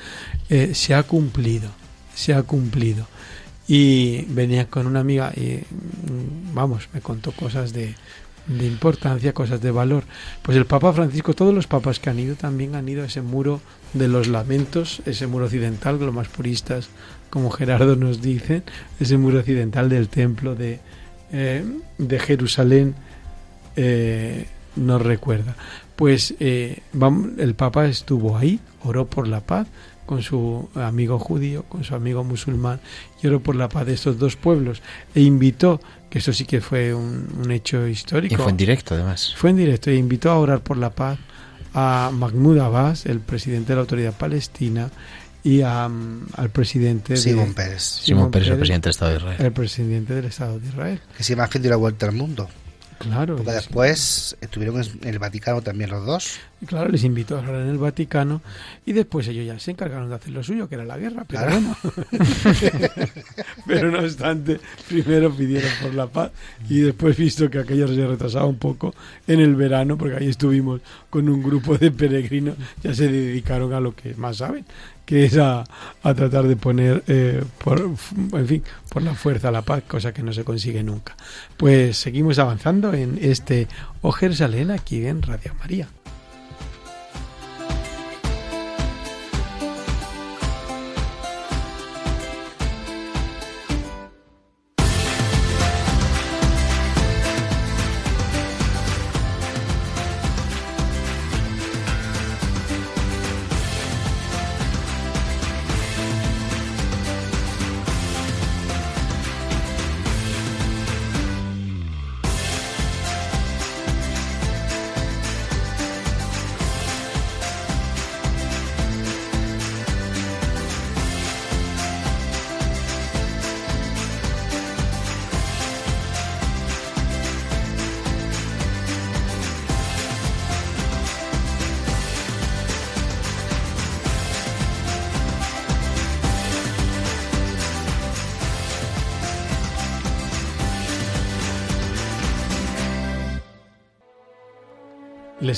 eh, se ha cumplido, se ha cumplido y venía con una amiga y mm, vamos, me contó cosas de, de importancia, cosas de valor. Pues el Papa Francisco, todos los papas que han ido también han ido a ese muro de los lamentos, ese muro occidental, los más puristas, como Gerardo nos dicen, ese muro occidental del templo de, eh, de Jerusalén eh, nos recuerda. Pues eh, el Papa estuvo ahí, oró por la paz, con su amigo judío, con su amigo musulmán, y oró por la paz de estos dos pueblos e invitó, que eso sí que fue un, hecho histórico. Y fue en directo además. Fue en directo e invitó a orar por la paz a Mahmoud Abbas, el presidente de la Autoridad Palestina, y a, mm, al presidente Simón de, Pérez. Simón Pérez, el presidente del Estado de Israel. el presidente del Estado de Israel. Que esa imagen dio la vuelta al mundo. Claro, Porque les- después estuvieron en el Vaticano también los dos. claro, les invitó a hablar en el Vaticano y después ellos ya se encargaron de hacer lo suyo, que era la guerra. Pero Claro. bueno, <laughs> pero no obstante, primero pidieron por la paz y después, visto que aquello se retrasaba un poco en el verano, porque ahí estuvimos con un grupo de peregrinos, ya se dedicaron a lo que más saben, que es a, a tratar de poner, eh, por, en fin, por la fuerza la paz, cosa que no se consigue nunca. Pues seguimos avanzando en este O Jerusalén aquí en Radio María.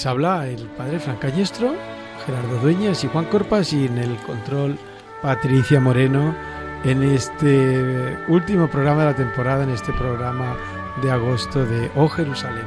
Les habla el padre Fran Callestro, Gerardo Dueñas y Juan Corpas y en el control Patricia Moreno en este último programa de la temporada, en este programa de agosto de Oh Jerusalén.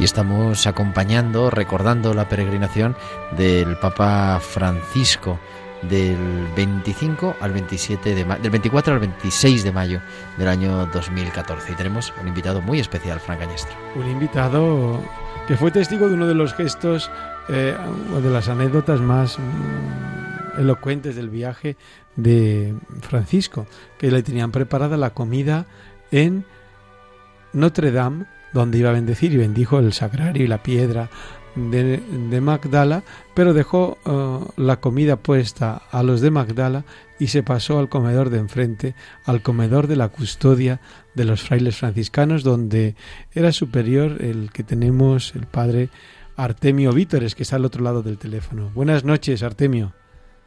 Y estamos acompañando, recordando la peregrinación del Papa Francisco del 25 al 27 de del 24 al 26 de mayo del año 2014 y tenemos un invitado muy especial, Fran Cañestro. Un invitado que fue testigo de uno de los gestos eh, o de las anécdotas más mm, elocuentes del viaje de Francisco, que le tenían preparada la comida en Notre Dame, donde iba a bendecir y bendijo el sagrario y la piedra de, de Magdala, pero dejó eh, la comida puesta a los de Magdala y se pasó al comedor de enfrente, al comedor de la custodia de los frailes franciscanos, donde era superior el que tenemos, el padre Artemio Vítores, que está al otro lado del teléfono. Buenas noches, Artemio.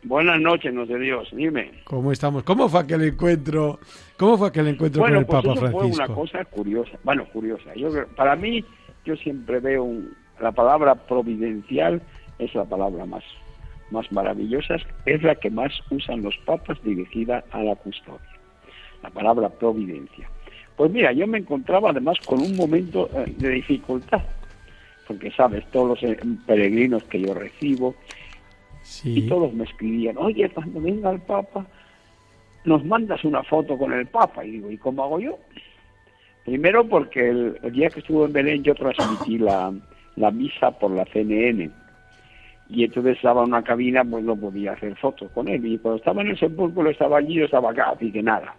Buenas noches, no de Dios, dime. ¿Cómo estamos? ¿Cómo fue aquel encuentro? ¿Cómo fue aquel encuentro Bueno, con el pues Papa eso fue una Francisco? cosa curiosa. Bueno, curiosa. Yo para mí, yo siempre veo un- la palabra providencial es la palabra más más maravillosa, es la que más usan los papas dirigida a la custodia. La palabra providencia. Pues mira, yo me encontraba además con un momento eh, de dificultad, porque sabes, todos los eh, peregrinos que yo recibo, y todos me escribían, oye, cuando venga el Papa, nos mandas una foto con el Papa. Y digo, ¿y cómo hago yo? Primero porque el, el día que estuvo en Belén yo transmití la, la misa por la CNN. Y entonces estaba en una cabina, pues no podía hacer fotos con él. Y cuando estaba en el sepulcro, estaba allí, yo estaba acá, así que nada.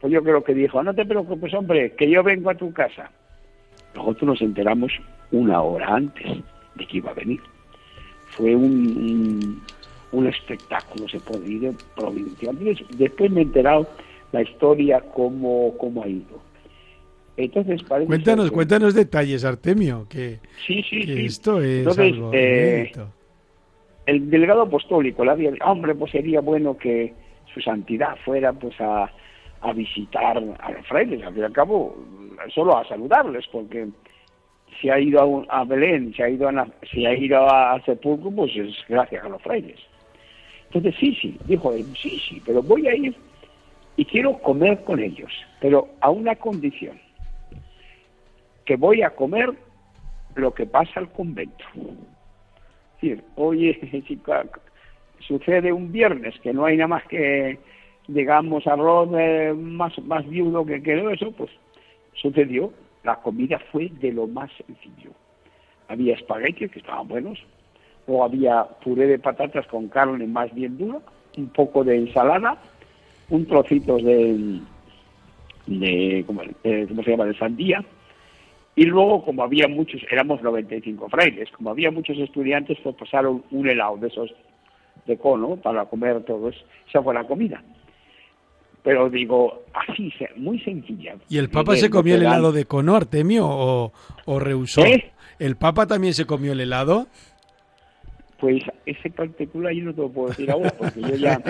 Pues yo creo que dijo, no te preocupes, hombre, que yo vengo a tu casa. Nosotros nos enteramos una hora antes de que iba a venir fue un, un, un espectáculo, se puede decir, provincial. Después me he enterado la historia, cómo, cómo ha ido. Entonces, parece cuéntanos, que- cuéntanos detalles, Artemio, que, Sí, sí, que sí. esto es Entonces, algo eh. El delegado apostólico le había dicho, hombre, pues sería bueno que su santidad fuera pues a, visitar a los frailes, al fin y al cabo, solo a saludarles, porque si ha ido a, un- a Belén, si ha ido a, si ha ido al sepulcro, pues es gracias a los frailes. Entonces, sí, sí, dijo él, sí, sí, pero voy a ir y quiero comer con ellos, pero a una condición, que voy a comer lo que pasa al convento. Decir, oye, <laughs> si sucede un viernes que no hay nada más que, digamos, arroz eh, más, más viudo que quedó eso, pues sucedió. La comida fue de lo más sencillo. Había espaguetis que estaban buenos, luego había puré de patatas con carne más bien dura, un poco de ensalada, un trocito de, de ¿cómo, eh, ¿cómo se llama?, de sandía, Y luego, como había muchos, éramos 95 frailes, como había muchos estudiantes, pues pasaron un helado de esos de cono para comer todos. Esa fue la comida. Pero digo, así, muy sencilla. ¿Y el Papa se comió el helado de cono, Artemio, o, o rehusó? ¿Eh? ¿El Papa también se comió el helado? Pues ese particular yo no te lo puedo decir ahora, porque yo ya...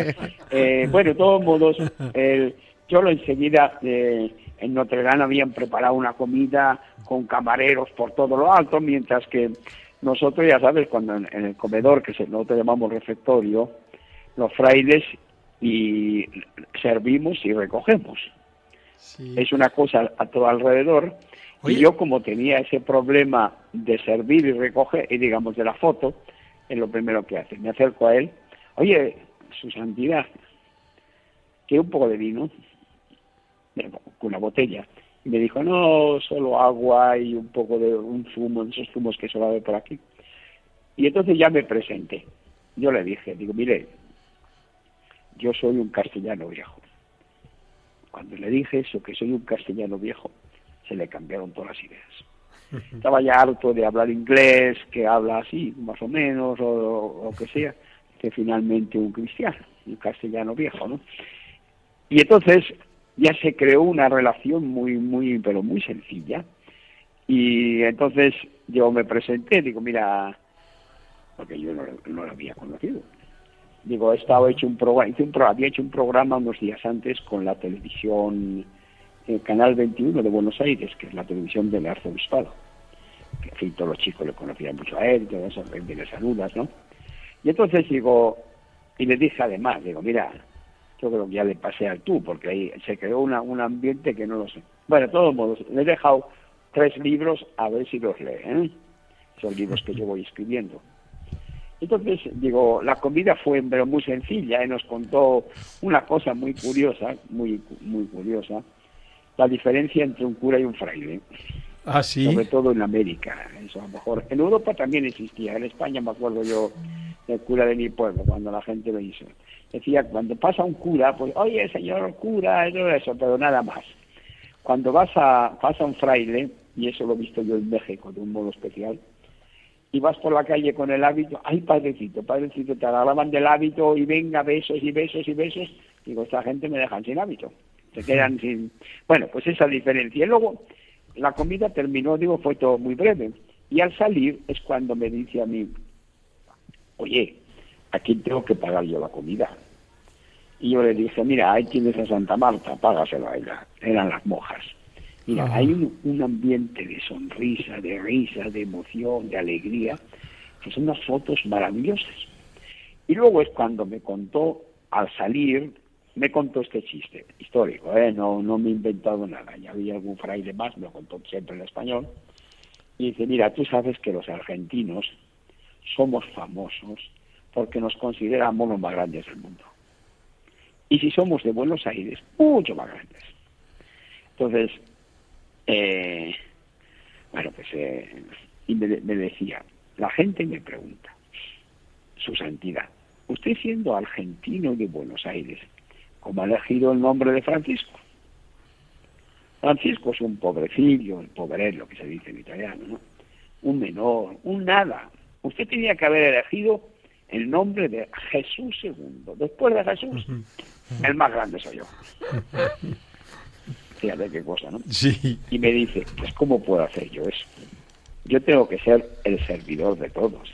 Eh, bueno, de todos modos, el, yo lo enseguida... Eh, en Notre Dame habían preparado una comida con camareros por todo lo alto, mientras que nosotros, ya sabes, cuando en, el comedor, que se, nosotros llamamos refectorio, los frailes y servimos y recogemos. Es una cosa a todo alrededor. Y yo como tenía ese problema de servir y recoger, y digamos de la foto, es lo primero que hace. Me acerco a él, oye, su santidad, quiero un poco de vino, con una botella. Y me dijo, no, solo agua y un poco de un zumo, esos zumos que se va a ver por aquí. Y entonces ya me presenté. Yo le dije, digo, mire, yo soy un castellano viejo. Cuando le dije eso, que soy un castellano viejo, se le cambiaron todas las ideas. <laughs> Estaba ya harto de hablar inglés, que habla así, más o menos, o lo que sea, que finalmente un cristiano, un castellano viejo, ¿no? Y entonces ya se creó una relación muy, muy, pero muy sencilla. Y entonces yo me presenté, digo, mira, porque yo no, lo había conocido. Digo, he estado hecho un programa, hice un programa, había hecho un programa unos días antes con la televisión, el Canal 21 de Buenos Aires, que es la televisión del arzobispado. Que en fin, todos los chicos le conocían mucho a él, eso, le saludas, ¿no? Y entonces digo, y le dije además, digo, mira, yo creo que ya le pasé al tú, porque ahí se creó una, un ambiente que no lo sé. Bueno, de todos modos, le he dejado tres libros a ver si los lee, ¿eh? Son libros que yo voy escribiendo. Entonces, digo, la comida fue pero muy sencilla y nos contó una cosa muy curiosa, muy, muy curiosa, la diferencia entre un cura y un fraile. Ah, sí. Sobre todo en América, eso a lo mejor. En Europa también existía, en España me acuerdo yo del cura de mi pueblo, cuando la gente lo hizo decía, cuando pasa un cura, pues, oye, señor cura, eso, pero nada más. Cuando vas a, pasa un fraile, y eso lo he visto yo en México de un modo especial, y vas por la calle con el hábito, ay, padrecito, padrecito, te agarraban del hábito y venga, besos y besos y besos, digo, esta gente me dejan sin hábito, se quedan sin... Bueno, pues esa diferencia. Y luego, la comida terminó, digo, fue todo muy breve, y al salir es cuando me dice a mí, oye, ¿a quién tengo que pagar yo la comida? Y yo le dije, mira, ahí tienes a Santa Marta, págaselo a ella. Eran las mojas. Mira, hay un, ambiente de sonrisa, de risa, de emoción, de alegría, que son unas fotos maravillosas. Y luego es cuando me contó, al salir, me contó este chiste histórico, ¿eh? no, no me he inventado nada. Ya había algún fraile más, me lo contó siempre en español. Y dice, mira, tú sabes que los argentinos somos famosos porque nos consideramos los más grandes del mundo. Y si somos de Buenos Aires, mucho más grandes. Entonces, eh, bueno, pues eh, y me, decía, la gente me pregunta, su santidad, usted siendo argentino de Buenos Aires, ¿cómo ha elegido el nombre de Francisco? Francisco es un pobrecillo, el poverello que se dice en italiano, ¿no? Un menor, un nada. Usted tenía que haber elegido el nombre de Jesús II. Después de Jesús, el más grande soy yo. Fíjate qué cosa, ¿no? Sí. Y me dice, pues ¿cómo puedo hacer yo eso? Yo tengo que ser el servidor de todos.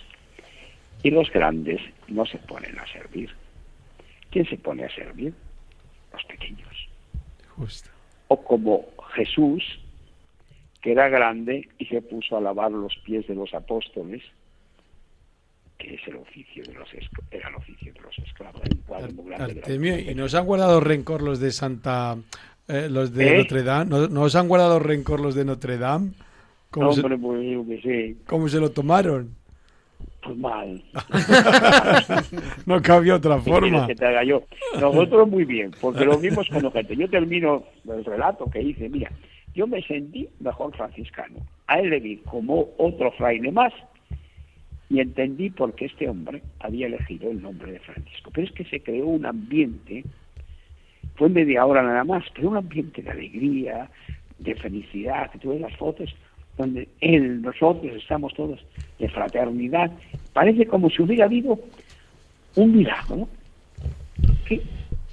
Y los grandes no se ponen a servir. ¿Quién se pone a servir? Los pequeños. Justo. O como Jesús, que era grande y se puso a lavar los pies de los apóstoles que es el oficio de los era el oficio de los esclavos y nos han guardado rencor los de Santa eh, los de ¿Eh? Notre Dame ¿No, nos han guardado rencor los de Notre Dame ¿Cómo, se, pues, sí. ¿Cómo se lo tomaron? Pues mal. <laughs> no cabía otra forma. Que te haga yo? Nosotros muy bien, porque lo vimos con gente. Yo termino el relato que hice. Mira, yo me sentí mejor franciscano. A él le vi como otro fraile más y entendí por qué este hombre había elegido el nombre de Francisco. Pero es que se creó un ambiente, fue media hora nada más, pero un ambiente de alegría, de felicidad, que tuve las fotos, donde él, nosotros estamos todos de fraternidad. Parece como si hubiera habido un milagro, ¿no? Que,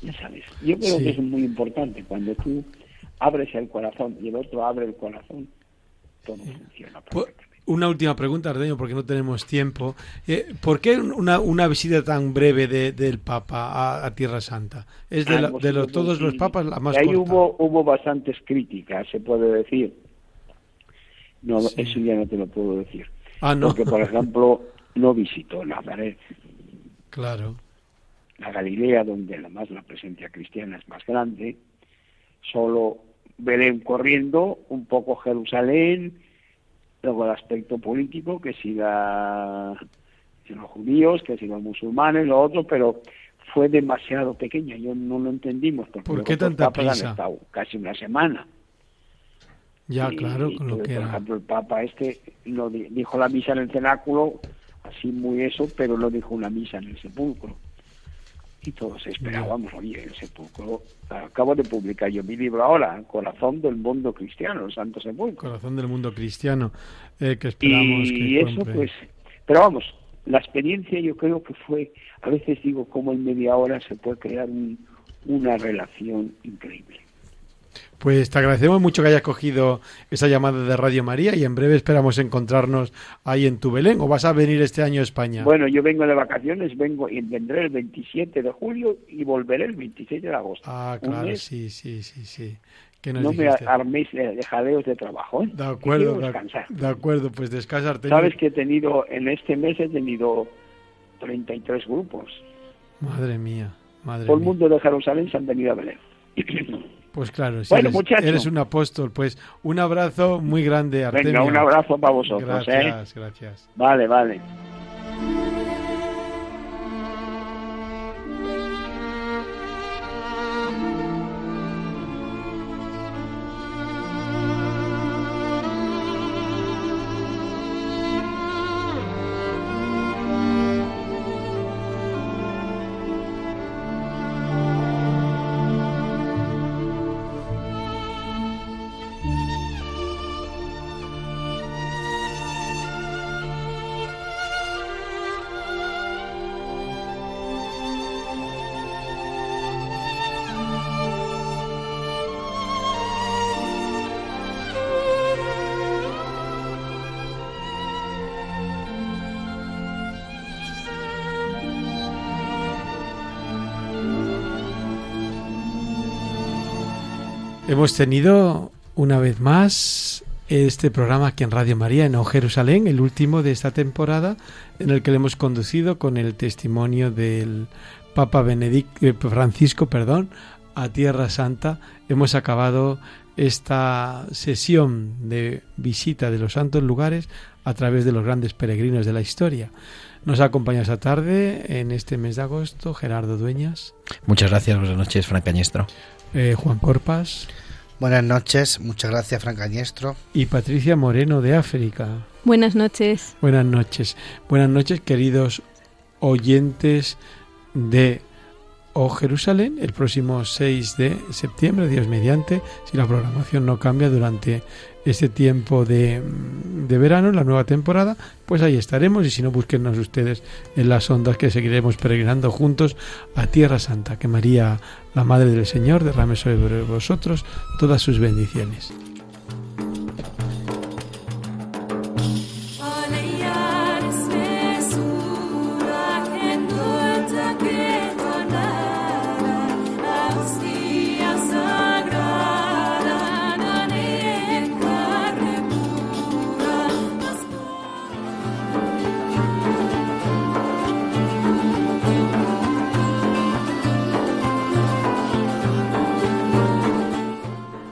ya sabes, yo creo Sí. que es muy importante cuando tú abres el corazón y el otro abre el corazón, todo funciona perfectamente. Una última pregunta, Ardeño, porque no tenemos tiempo. Eh, ¿Por qué una, una visita tan breve de- del Papa a, a Tierra Santa? Es de, Ah, la- de los, todos los papas la más Ahí corta. hubo, hubo bastantes críticas, se puede decir. No, Sí. eso ya no te lo puedo decir. Ah, no. Porque, por ejemplo, no visitó Nazaret, Claro. la Galilea, donde además la presencia cristiana es más grande, solo Belén corriendo, un poco Jerusalén, luego el aspecto político, que si, la, si los judíos, que si los musulmanes, lo otro, pero fue demasiado pequeña, yo no lo entendimos. Porque ¿Por qué tanta prisa? estado casi una semana. Ya, Y- claro, con lo que Por era. ejemplo, el Papa este di- dijo la misa en el cenáculo, así muy eso, pero no dijo una misa en el sepulcro. Y todos esperábamos, oye, el sepulcro. Acabo de publicar yo mi libro ahora, Corazón del Mundo Cristiano, el Santo Sepulcro. Corazón del mundo cristiano, eh, que esperamos Y que eso, compre. pues. Pero vamos, la experiencia yo creo que fue. A veces digo, como en media hora se puede crear un- una relación increíble. Pues te agradecemos mucho que hayas cogido esa llamada de Radio María y en breve esperamos encontrarnos ahí en tu Belén. ¿O vas a venir este año a España? Bueno, yo vengo de vacaciones, vengo y vendré el 27 de julio y volveré el 26 de agosto. ah, claro, sí, sí, sí, sí. ¿Qué nos No me dijiste? arméis de, de jadeos de trabajo, ¿eh? De acuerdo, descansar. de acuerdo, pues descansa Artemio. Sabes que he tenido, en este mes he tenido 33 grupos. Madre mía, madre Todo el mía. mundo de Jerusalén se han venido a Belén. <clears throat> Pues claro, si Bueno, eres, eres un apóstol, pues un abrazo muy grande, Artemio. Venga, un abrazo para vosotros, ¿eh? Gracias, gracias. Vale, vale. Hemos tenido una vez más este programa aquí en Radio María en Jerusalén, el último de esta temporada, en el que le hemos conducido con el testimonio del Papa Benedict, eh, Francisco, perdón, a Tierra Santa. Hemos acabado esta sesión de visita de los santos lugares a través de los grandes peregrinos de la historia. Nos acompaña esta tarde, en este mes de agosto, Gerardo Dueñas, Muchas gracias, buenas noches, Fran Cañestro. Eh, Juan Corpas Buenas noches, muchas gracias, Fran Cañestro. y Patricia Moreno de África. Buenas noches. Buenas noches. Buenas noches, queridos oyentes de O Jerusalén, el próximo 6 de septiembre, Dios mediante, si la programación no cambia durante este tiempo de, de verano, la nueva temporada, pues ahí estaremos y si no, búsquenos ustedes en las ondas que seguiremos peregrinando juntos a Tierra Santa, que María, la Madre del Señor, derrame sobre vosotros todas sus bendiciones.